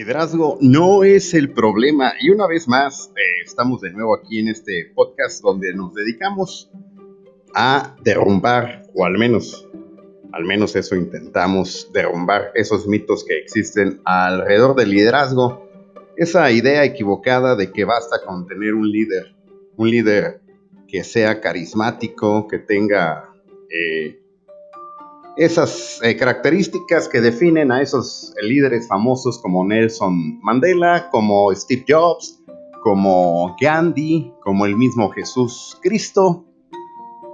Liderazgo no es el problema. Y una vez más eh, estamos de nuevo aquí en este podcast donde nos dedicamos a derrumbar o al menos al menos eso intentamos derrumbar esos mitos que existen alrededor del liderazgo. Esa idea equivocada de que basta con tener un líder un líder que sea carismático que tenga eh, esas eh, características que definen a esos líderes famosos como Nelson Mandela, como Steve Jobs, como Gandhi, como el mismo Jesús Cristo,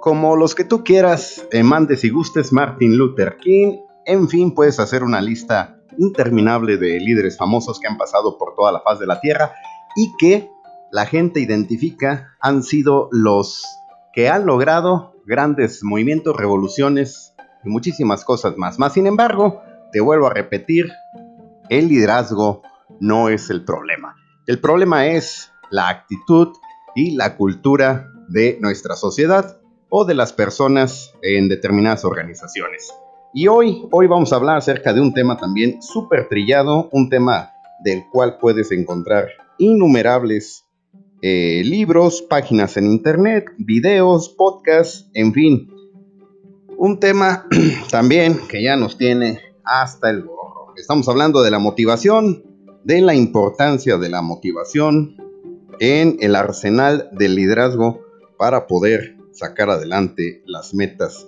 como los que tú quieras, eh, mandes y gustes, Martin Luther King, en fin, puedes hacer una lista interminable de líderes famosos que han pasado por toda la faz de la Tierra y que la gente identifica han sido los que han logrado grandes movimientos, revoluciones, y muchísimas cosas más. Sin embargo, te vuelvo a repetir, el liderazgo no es el problema. El problema es la actitud y la cultura de nuestra sociedad o de las personas en determinadas organizaciones. Y hoy, hoy vamos a hablar acerca de un tema también súper trillado, un tema del cual puedes encontrar innumerables eh, libros, páginas en internet, videos, podcasts, en fin, un tema también que ya nos tiene hasta el gorro. Estamos hablando de la motivación, de la importancia de la motivación en el arsenal del liderazgo para poder sacar adelante las metas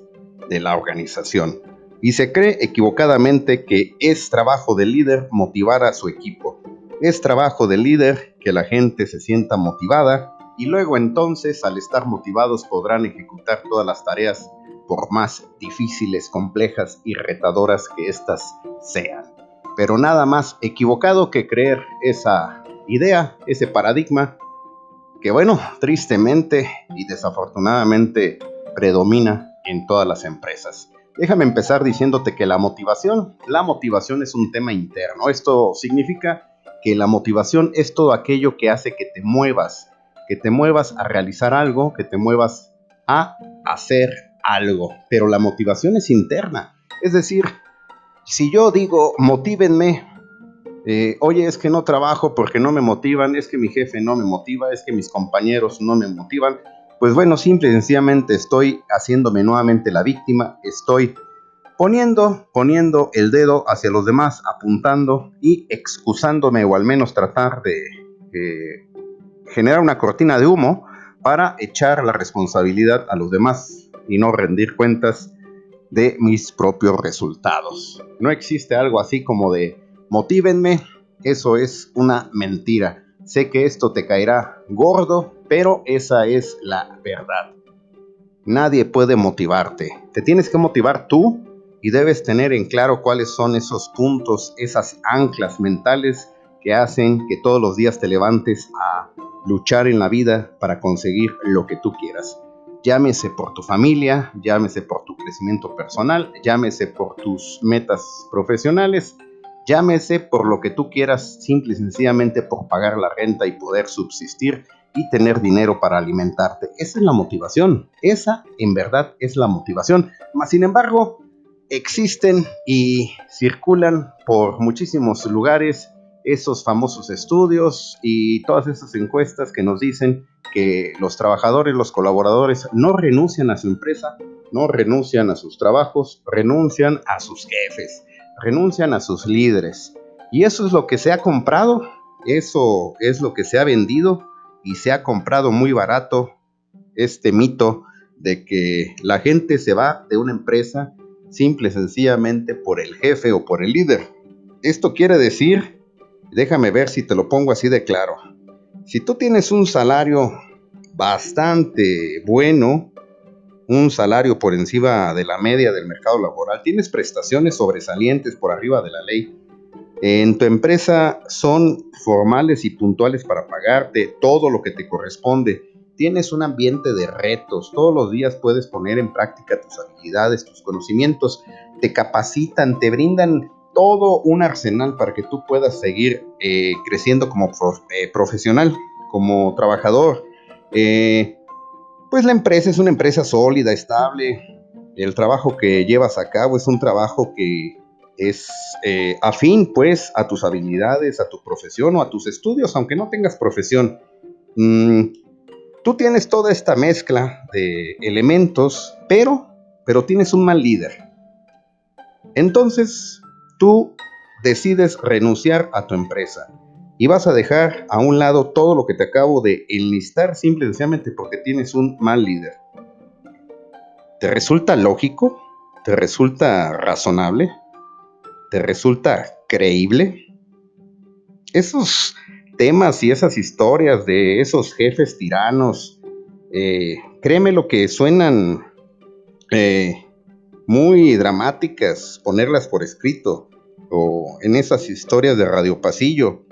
de la organización. Y se cree equivocadamente que es trabajo del líder motivar a su equipo. Es trabajo del líder que la gente se sienta motivada y luego entonces al estar motivados podrán ejecutar todas las tareas por más difíciles, complejas y retadoras que éstas sean. Pero nada más equivocado que creer esa idea, ese paradigma, que bueno, tristemente y desafortunadamente predomina en todas las empresas. Déjame empezar diciéndote que la motivación, la motivación es un tema interno. Esto significa que la motivación es todo aquello que hace que te muevas, que te muevas a realizar algo, que te muevas a hacer algo, pero la motivación es interna. Es decir, si yo digo, motívenme, eh, oye, es que no trabajo porque no me motivan, es que mi jefe no me motiva, es que mis compañeros no me motivan, pues bueno, simple y sencillamente estoy haciéndome nuevamente la víctima, estoy poniendo, poniendo el dedo hacia los demás, apuntando y excusándome o al menos tratar de eh, generar una cortina de humo para echar la responsabilidad a los demás y no rendir cuentas de mis propios resultados. No existe algo así como de motívenme, eso es una mentira. Sé que esto te caerá gordo, pero esa es la verdad. Nadie puede motivarte. Te tienes que motivar tú y debes tener en claro cuáles son esos puntos, esas anclas mentales que hacen que todos los días te levantes a luchar en la vida para conseguir lo que tú quieras llámese por tu familia, llámese por tu crecimiento personal, llámese por tus metas profesionales, llámese por lo que tú quieras, simple y sencillamente por pagar la renta y poder subsistir y tener dinero para alimentarte. Esa es la motivación, esa en verdad es la motivación. Mas sin embargo, existen y circulan por muchísimos lugares esos famosos estudios y todas esas encuestas que nos dicen que los trabajadores, los colaboradores no renuncian a su empresa, no renuncian a sus trabajos, renuncian a sus jefes, renuncian a sus líderes. Y eso es lo que se ha comprado, eso es lo que se ha vendido y se ha comprado muy barato este mito de que la gente se va de una empresa simple y sencillamente por el jefe o por el líder. Esto quiere decir, déjame ver si te lo pongo así de claro, si tú tienes un salario bastante bueno, un salario por encima de la media del mercado laboral, tienes prestaciones sobresalientes por arriba de la ley, en tu empresa son formales y puntuales para pagarte todo lo que te corresponde, tienes un ambiente de retos, todos los días puedes poner en práctica tus habilidades, tus conocimientos, te capacitan, te brindan todo un arsenal para que tú puedas seguir eh, creciendo como eh, profesional, como trabajador. Eh, pues la empresa es una empresa sólida, estable. El trabajo que llevas a cabo es un trabajo que es afín pues a tus habilidades, a tu profesión o a tus estudios, aunque no tengas profesión. Mm, tú tienes toda esta mezcla de elementos, pero, pero tienes un mal líder. Entonces, tú decides renunciar a tu empresa y vas a dejar a un lado todo lo que te acabo de enlistar simple y sencillamente porque tienes un mal líder. ¿Te resulta lógico? ¿Te resulta razonable? ¿Te resulta creíble? Esos temas y esas historias de esos jefes tiranos, eh, créeme lo que suenan eh, muy dramáticas ponerlas por escrito o en esas historias de Radio Pasillo,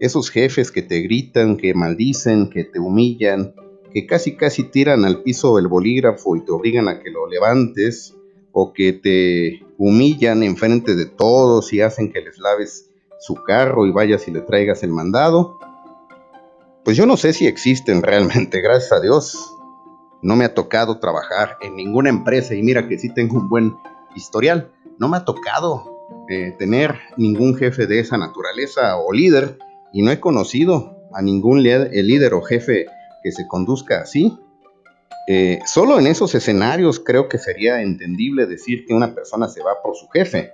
esos jefes que te gritan, que maldicen, que te humillan, que casi casi tiran al piso el bolígrafo y te obligan a que lo levantes o que te humillan enfrente de todos y hacen que les laves su carro y vayas y le traigas el mandado. Pues yo no sé si existen realmente, gracias a Dios. No me ha tocado trabajar en ninguna empresa y mira que sí tengo un buen historial. No me ha tocado eh, tener ningún jefe de esa naturaleza o líder y no he conocido a ningún líder o jefe que se conduzca así. Eh, solo en esos escenarios creo que sería entendible decir que una persona se va por su jefe.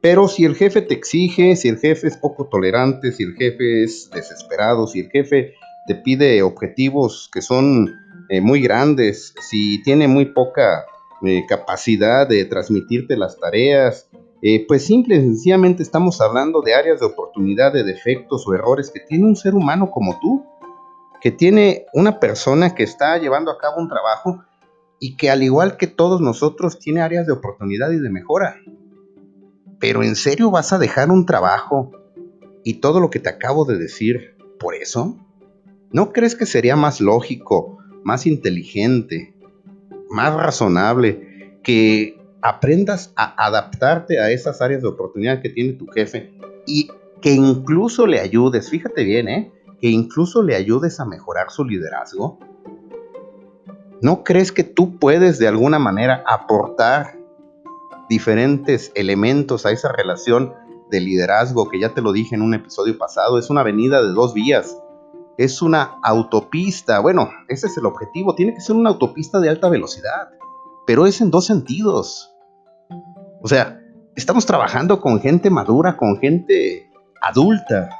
Pero si el jefe te exige, si el jefe es poco tolerante, si el jefe es desesperado, si el jefe te pide objetivos que son eh, muy grandes, si tiene muy poca eh, capacidad de transmitirte las tareas, pues simple y sencillamente estamos hablando de áreas de oportunidad, de defectos o errores que tiene un ser humano como tú que tiene una persona que está llevando a cabo un trabajo y que al igual que todos nosotros tiene áreas de oportunidad y de mejora. Pero ¿en serio vas a dejar un trabajo y todo lo que te acabo de decir por eso? ¿No crees que sería más lógico, más inteligente, más razonable que aprendas a adaptarte a esas áreas de oportunidad que tiene tu jefe y que incluso le ayudes, fíjate bien, ¿eh? que incluso le ayudes a mejorar su liderazgo? ¿No crees que tú puedes de alguna manera aportar diferentes elementos a esa relación de liderazgo que ya te lo dije en un episodio pasado? Es una avenida de dos vías, es una autopista. Bueno, ese es el objetivo, tiene que ser una autopista de alta velocidad, pero es en dos sentidos. O sea, estamos trabajando con gente madura, con gente adulta,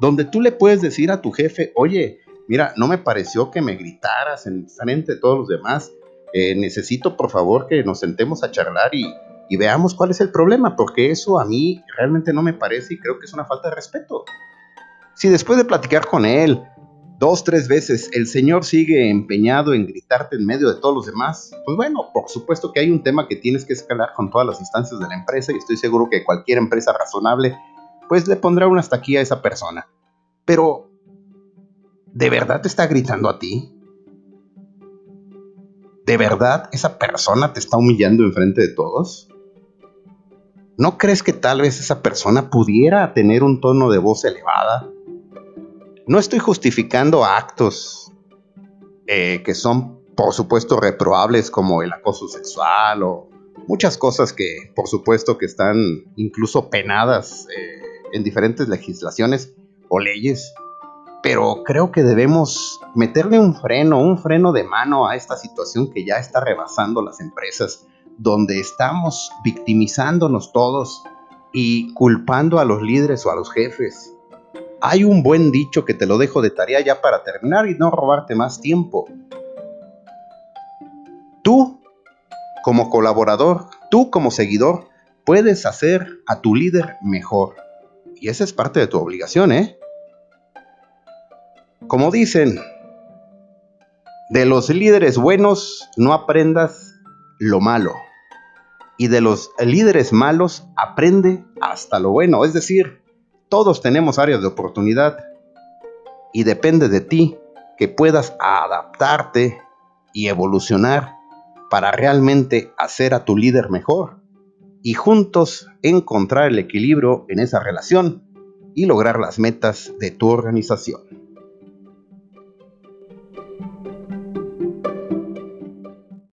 donde tú le puedes decir a tu jefe, oye, mira, no me pareció que me gritaras en frente de todos los demás, eh, necesito por favor que nos sentemos a charlar y, y veamos cuál es el problema, porque eso a mí realmente no me parece y creo que es una falta de respeto. Si después de platicar con él dos, tres veces el señor sigue empeñado en gritarte en medio de todos los demás, pues bueno, por supuesto que hay un tema que tienes que escalar con todas las instancias de la empresa y estoy seguro que cualquier empresa razonable pues le pondrá una hasta aquí a esa persona. Pero, ¿de verdad te está gritando a ti? ¿De verdad esa persona te está humillando enfrente de todos? ¿No crees que tal vez esa persona pudiera tener un tono de voz elevada? No estoy justificando actos eh, que son, por supuesto, reprobables como el acoso sexual o muchas cosas que, por supuesto, que están incluso penadas eh, en diferentes legislaciones o leyes, pero creo que debemos meterle un freno, un freno de mano a esta situación que ya está rebasando las empresas, donde estamos victimizándonos todos y culpando a los líderes o a los jefes. Hay un buen dicho que te lo dejo de tarea ya para terminar y no robarte más tiempo. Tú, como colaborador, tú como seguidor, puedes hacer a tu líder mejor. Y esa es parte de tu obligación, ¿eh? Como dicen, de los líderes buenos no aprendas lo malo. Y de los líderes malos aprende hasta lo bueno. Es decir, todos tenemos áreas de oportunidad. Y depende de ti que puedas adaptarte y evolucionar para realmente hacer a tu líder mejor y juntos encontrar el equilibrio en esa relación y lograr las metas de tu organización.